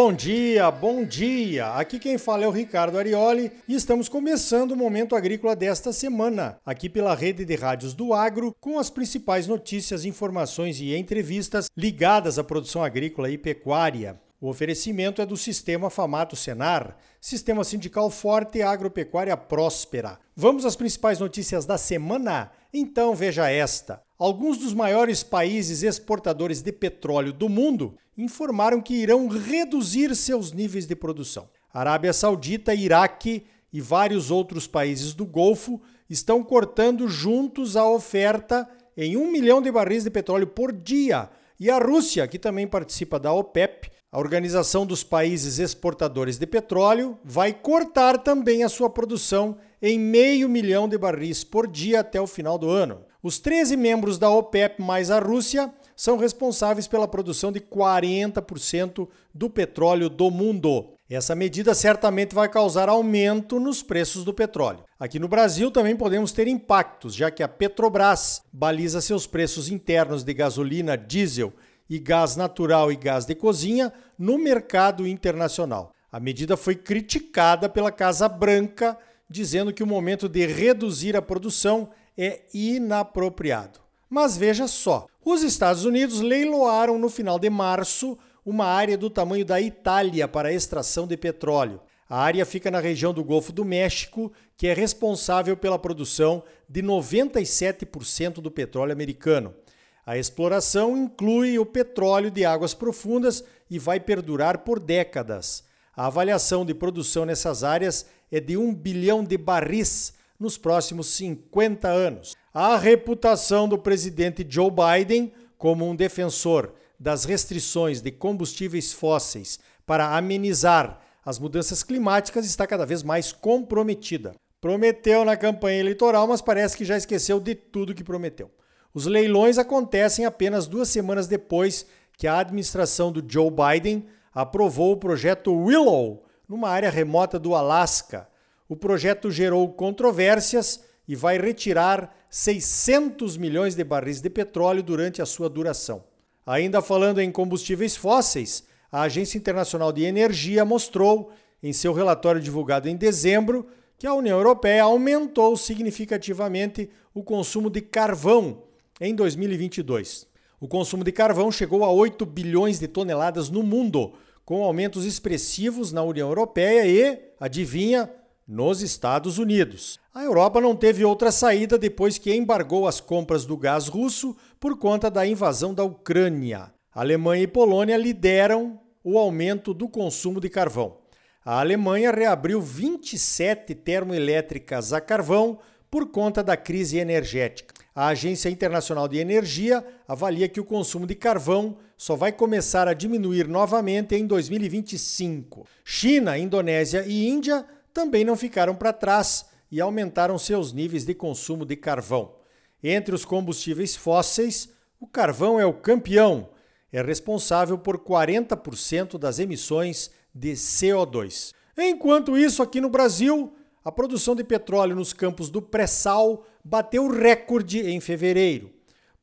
bom dia, bom dia! Aqui quem fala é o Ricardo Arioli e estamos começando o Momento Agrícola desta semana, aqui pela rede de rádios do Agro, com as principais notícias, informações e entrevistas ligadas à produção agrícola e pecuária. O oferecimento é do Sistema Famato Senar, Sistema Sindical Forte e Agropecuária Próspera. Vamos às principais notícias da semana? Então veja esta. Alguns dos maiores países exportadores de petróleo do mundo informaram que irão reduzir seus níveis de produção. Arábia Saudita, Iraque e vários outros países do Golfo estão cortando juntos a oferta em um milhão de barris de petróleo por dia. E a Rússia, que também participa da OPEP, a Organização dos Países Exportadores de Petróleo, vai cortar também a sua produção em meio milhão de barris por dia até o final do ano. Os 13 membros da OPEP mais a Rússia são responsáveis pela produção de 40% do petróleo do mundo. Essa medida certamente vai causar aumento nos preços do petróleo. Aqui no Brasil também podemos ter impactos, já que a Petrobras baliza seus preços internos de gasolina, diesel e gás natural e gás de cozinha no mercado internacional. A medida foi criticada pela Casa Branca, dizendo que o momento de reduzir a produção é inapropriado. Mas veja só, os Estados Unidos leiloaram no final de março uma área do tamanho da Itália para extração de petróleo. A área fica na região do Golfo do México, que é responsável pela produção de 97% do petróleo americano. A exploração inclui o petróleo de águas profundas e vai perdurar por décadas. A avaliação de produção nessas áreas é de 1 bilhão de barris nos próximos 50 anos. A reputação do presidente Joe Biden como um defensor das restrições de combustíveis fósseis para amenizar as mudanças climáticas está cada vez mais comprometida. Prometeu na campanha eleitoral, mas parece que já esqueceu de tudo que prometeu. Os leilões acontecem apenas duas semanas depois que a administração do Joe Biden aprovou o projeto Willow, numa área remota do Alasca, o projeto gerou controvérsias e vai retirar 600 milhões de barris de petróleo durante a sua duração. Ainda falando em combustíveis fósseis, a Agência Internacional de Energia mostrou, em seu relatório divulgado em dezembro, que a União Europeia aumentou significativamente o consumo de carvão em 2022. O consumo de carvão chegou a 8 bilhões de toneladas no mundo, com aumentos expressivos na União Europeia e, adivinha, nos Estados Unidos. A Europa não teve outra saída depois que embargou as compras do gás russo por conta da invasão da Ucrânia. Alemanha e Polônia lideram o aumento do consumo de carvão. A Alemanha reabriu 27 termoelétricas a carvão por conta da crise energética. A Agência Internacional de Energia avalia que o consumo de carvão só vai começar a diminuir novamente em 2025. China, Indonésia e Índia também não ficaram para trás e aumentaram seus níveis de consumo de carvão. Entre os combustíveis fósseis, o carvão é o campeão, é responsável por 40% das emissões de CO2. Enquanto isso, aqui no Brasil, a produção de petróleo nos campos do pré-sal bateu recorde em fevereiro.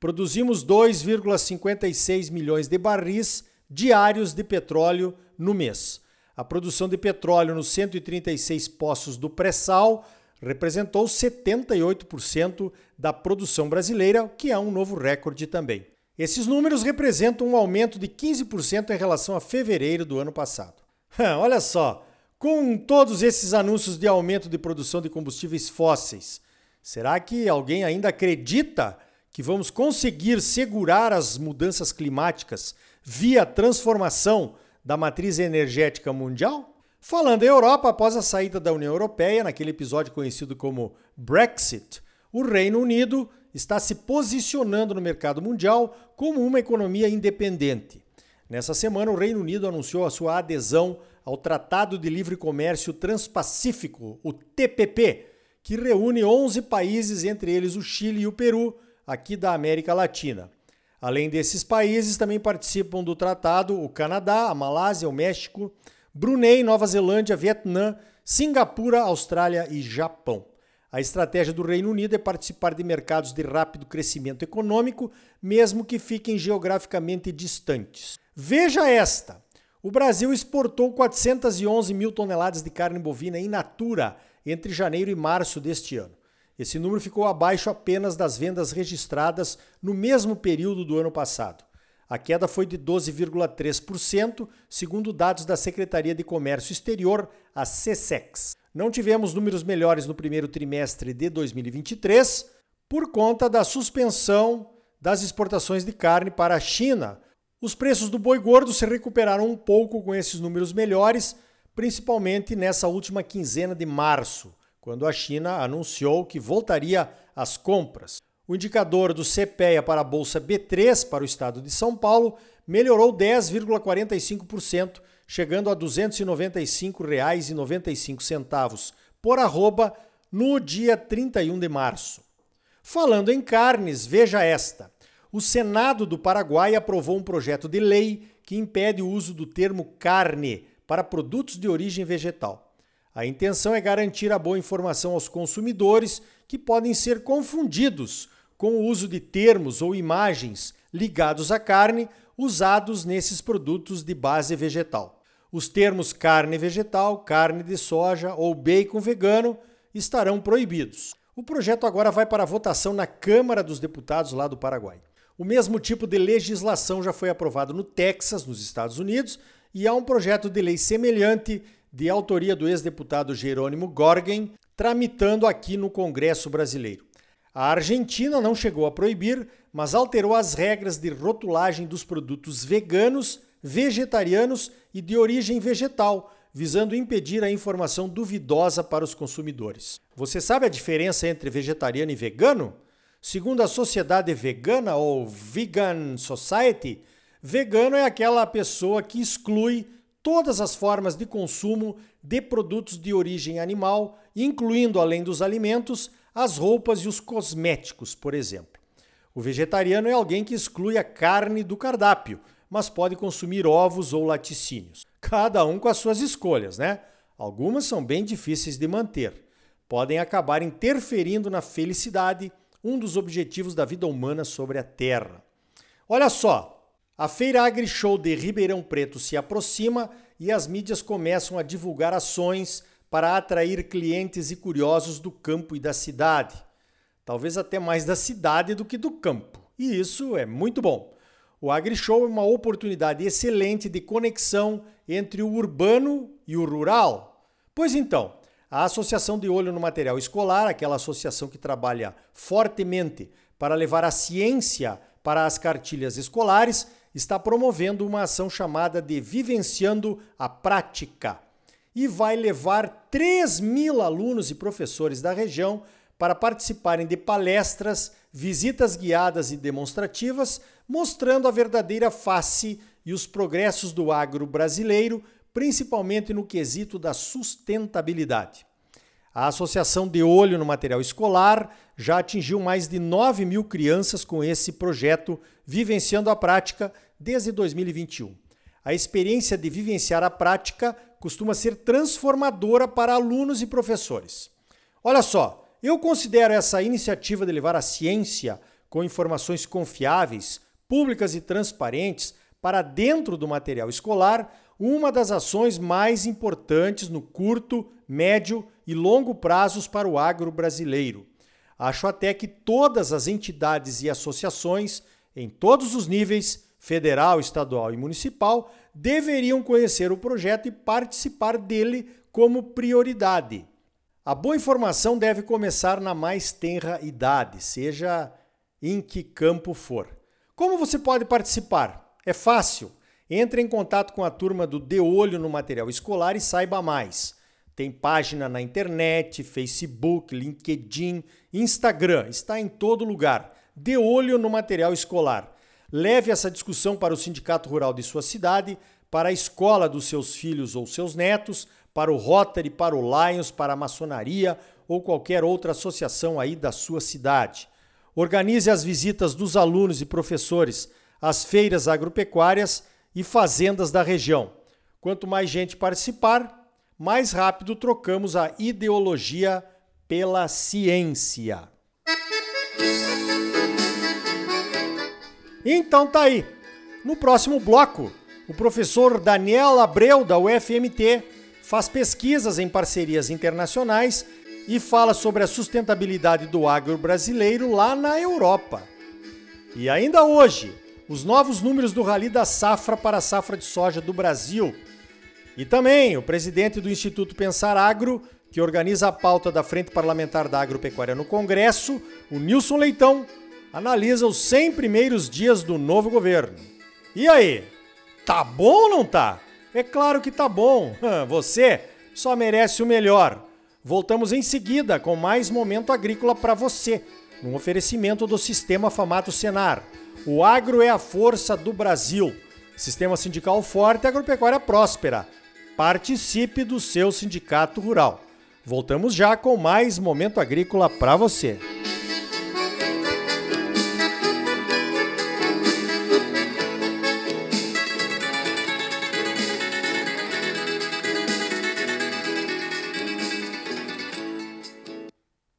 Produzimos 2,56 milhões de barris diários de petróleo no mês. A produção de petróleo nos 136 poços do pré-sal representou 78% da produção brasileira, que é um novo recorde também. Esses números representam um aumento de 15% em relação a fevereiro do ano passado. Olha só, com todos esses anúncios de aumento de produção de combustíveis fósseis, será que alguém ainda acredita que vamos conseguir segurar as mudanças climáticas via transformação da matriz energética mundial? Falando em Europa, após a saída da União Europeia, naquele episódio conhecido como Brexit, o Reino Unido está se posicionando no mercado mundial como uma economia independente. Nessa semana, o Reino Unido anunciou a sua adesão ao Tratado de Livre Comércio Transpacífico, o TPP, que reúne 11 países, entre eles o Chile e o Peru, aqui da América Latina. Além desses países, também participam do tratado o Canadá, a Malásia, o México, Brunei, Nova Zelândia, Vietnã, Singapura, Austrália e Japão. A estratégia do Reino Unido é participar de mercados de rápido crescimento econômico, mesmo que fiquem geograficamente distantes. Veja esta: O Brasil exportou 411 mil toneladas de carne bovina in natura entre janeiro e março deste ano. Esse número ficou abaixo apenas das vendas registradas no mesmo período do ano passado. A queda foi de 12,3%, segundo dados da Secretaria de Comércio Exterior, a SESEX. Não tivemos números melhores no primeiro trimestre de 2023 por conta da suspensão das exportações de carne para a China. Os preços do boi gordo se recuperaram um pouco com esses números melhores, principalmente nessa última quinzena de março, quando a China anunciou que voltaria às compras. O indicador do CPEA para a bolsa B3 para o estado de São Paulo melhorou 10,45%, chegando a R$ 295,95 por arroba no dia 31 de março. Falando em carnes, veja esta. O Senado do Paraguai aprovou um projeto de lei que impede o uso do termo carne para produtos de origem vegetal. A intenção é garantir a boa informação aos consumidores que podem ser confundidos com o uso de termos ou imagens ligados à carne usados nesses produtos de base vegetal. Os termos carne vegetal, carne de soja ou bacon vegano estarão proibidos. O projeto agora vai para votação na Câmara dos Deputados lá do Paraguai. O mesmo tipo de legislação já foi aprovado no Texas, nos Estados Unidos, e há um projeto de lei semelhante de autoria do ex-deputado Jerônimo Gorgen, tramitando aqui no Congresso brasileiro. A Argentina não chegou a proibir, mas alterou as regras de rotulagem dos produtos veganos, vegetarianos e de origem vegetal, visando impedir a informação duvidosa para os consumidores. Você sabe a diferença entre vegetariano e vegano? Segundo a Sociedade Vegana ou Vegan Society, Vegano é aquela pessoa que exclui todas as formas de consumo de produtos de origem animal, incluindo, além dos alimentos, as roupas e os cosméticos, por exemplo. O vegetariano é alguém que exclui a carne do cardápio, mas pode consumir ovos ou laticínios. Cada um com as suas escolhas, né? Algumas são bem difíceis de manter. Podem acabar interferindo na felicidade, um dos objetivos da vida humana sobre a Terra. Olha só, a Feira AgriShow de Ribeirão Preto se aproxima e as mídias começam a divulgar ações para atrair clientes e curiosos do campo e da cidade. Talvez até mais da cidade do que do campo. E isso é muito bom. O AgriShow é uma oportunidade excelente de conexão entre o urbano e o rural. Pois então, a Associação de Olho no Material Escolar, aquela associação que trabalha fortemente para levar a ciência para as cartilhas escolares, está promovendo uma ação chamada de Vivenciando a Prática e vai levar 3 mil alunos e professores da região para participarem de palestras, visitas guiadas e demonstrativas, mostrando a verdadeira face e os progressos do agro brasileiro, principalmente no quesito da sustentabilidade. A Associação de Olho no Material Escolar já atingiu mais de 9 mil crianças com esse projeto Vivenciando a Prática desde 2021. A experiência de vivenciar a prática costuma ser transformadora para alunos e professores. Olha só, eu considero essa iniciativa de levar a ciência com informações confiáveis, públicas e transparentes para dentro do material escolar uma das ações mais importantes no curto, médio e longo prazos para o agro brasileiro. Acho até que todas as entidades e associações, em todos os níveis, federal, estadual e municipal, deveriam conhecer o projeto e participar dele como prioridade. A boa informação deve começar na mais tenra idade, seja em que campo for. Como você pode participar? É fácil. Entre em contato com a turma do De Olho no Material Escolar e saiba mais. Tem página na internet, Facebook, LinkedIn, Instagram, está em todo lugar. De olho no material escolar. Leve essa discussão para o sindicato rural de sua cidade, para a escola dos seus filhos ou seus netos, para o Rotary, para o Lions, para a maçonaria ou qualquer outra associação aí da sua cidade. Organize as visitas dos alunos e professores às feiras agropecuárias e fazendas da região. Quanto mais gente participar, mais rápido trocamos a ideologia pela ciência. Então tá aí. No próximo bloco, o professor Daniel Abreu, da UFMT, faz pesquisas em parcerias internacionais e fala sobre a sustentabilidade do agro brasileiro lá na Europa. E ainda hoje, os novos números do Rally da Safra para a safra de soja do Brasil. E também o presidente do Instituto Pensar Agro, que organiza a pauta da Frente Parlamentar da Agropecuária no Congresso, o Nilson Leitão, analisa os 100 primeiros dias do novo governo. E aí, tá bom ou não tá? É claro que tá bom. Você só merece o melhor. Voltamos em seguida com mais momento agrícola para você, num oferecimento do Sistema Famato Senar. O agro é a força do Brasil. Sistema sindical forte agropecuária próspera. Participe do seu sindicato rural. Voltamos já com mais momento agrícola para você.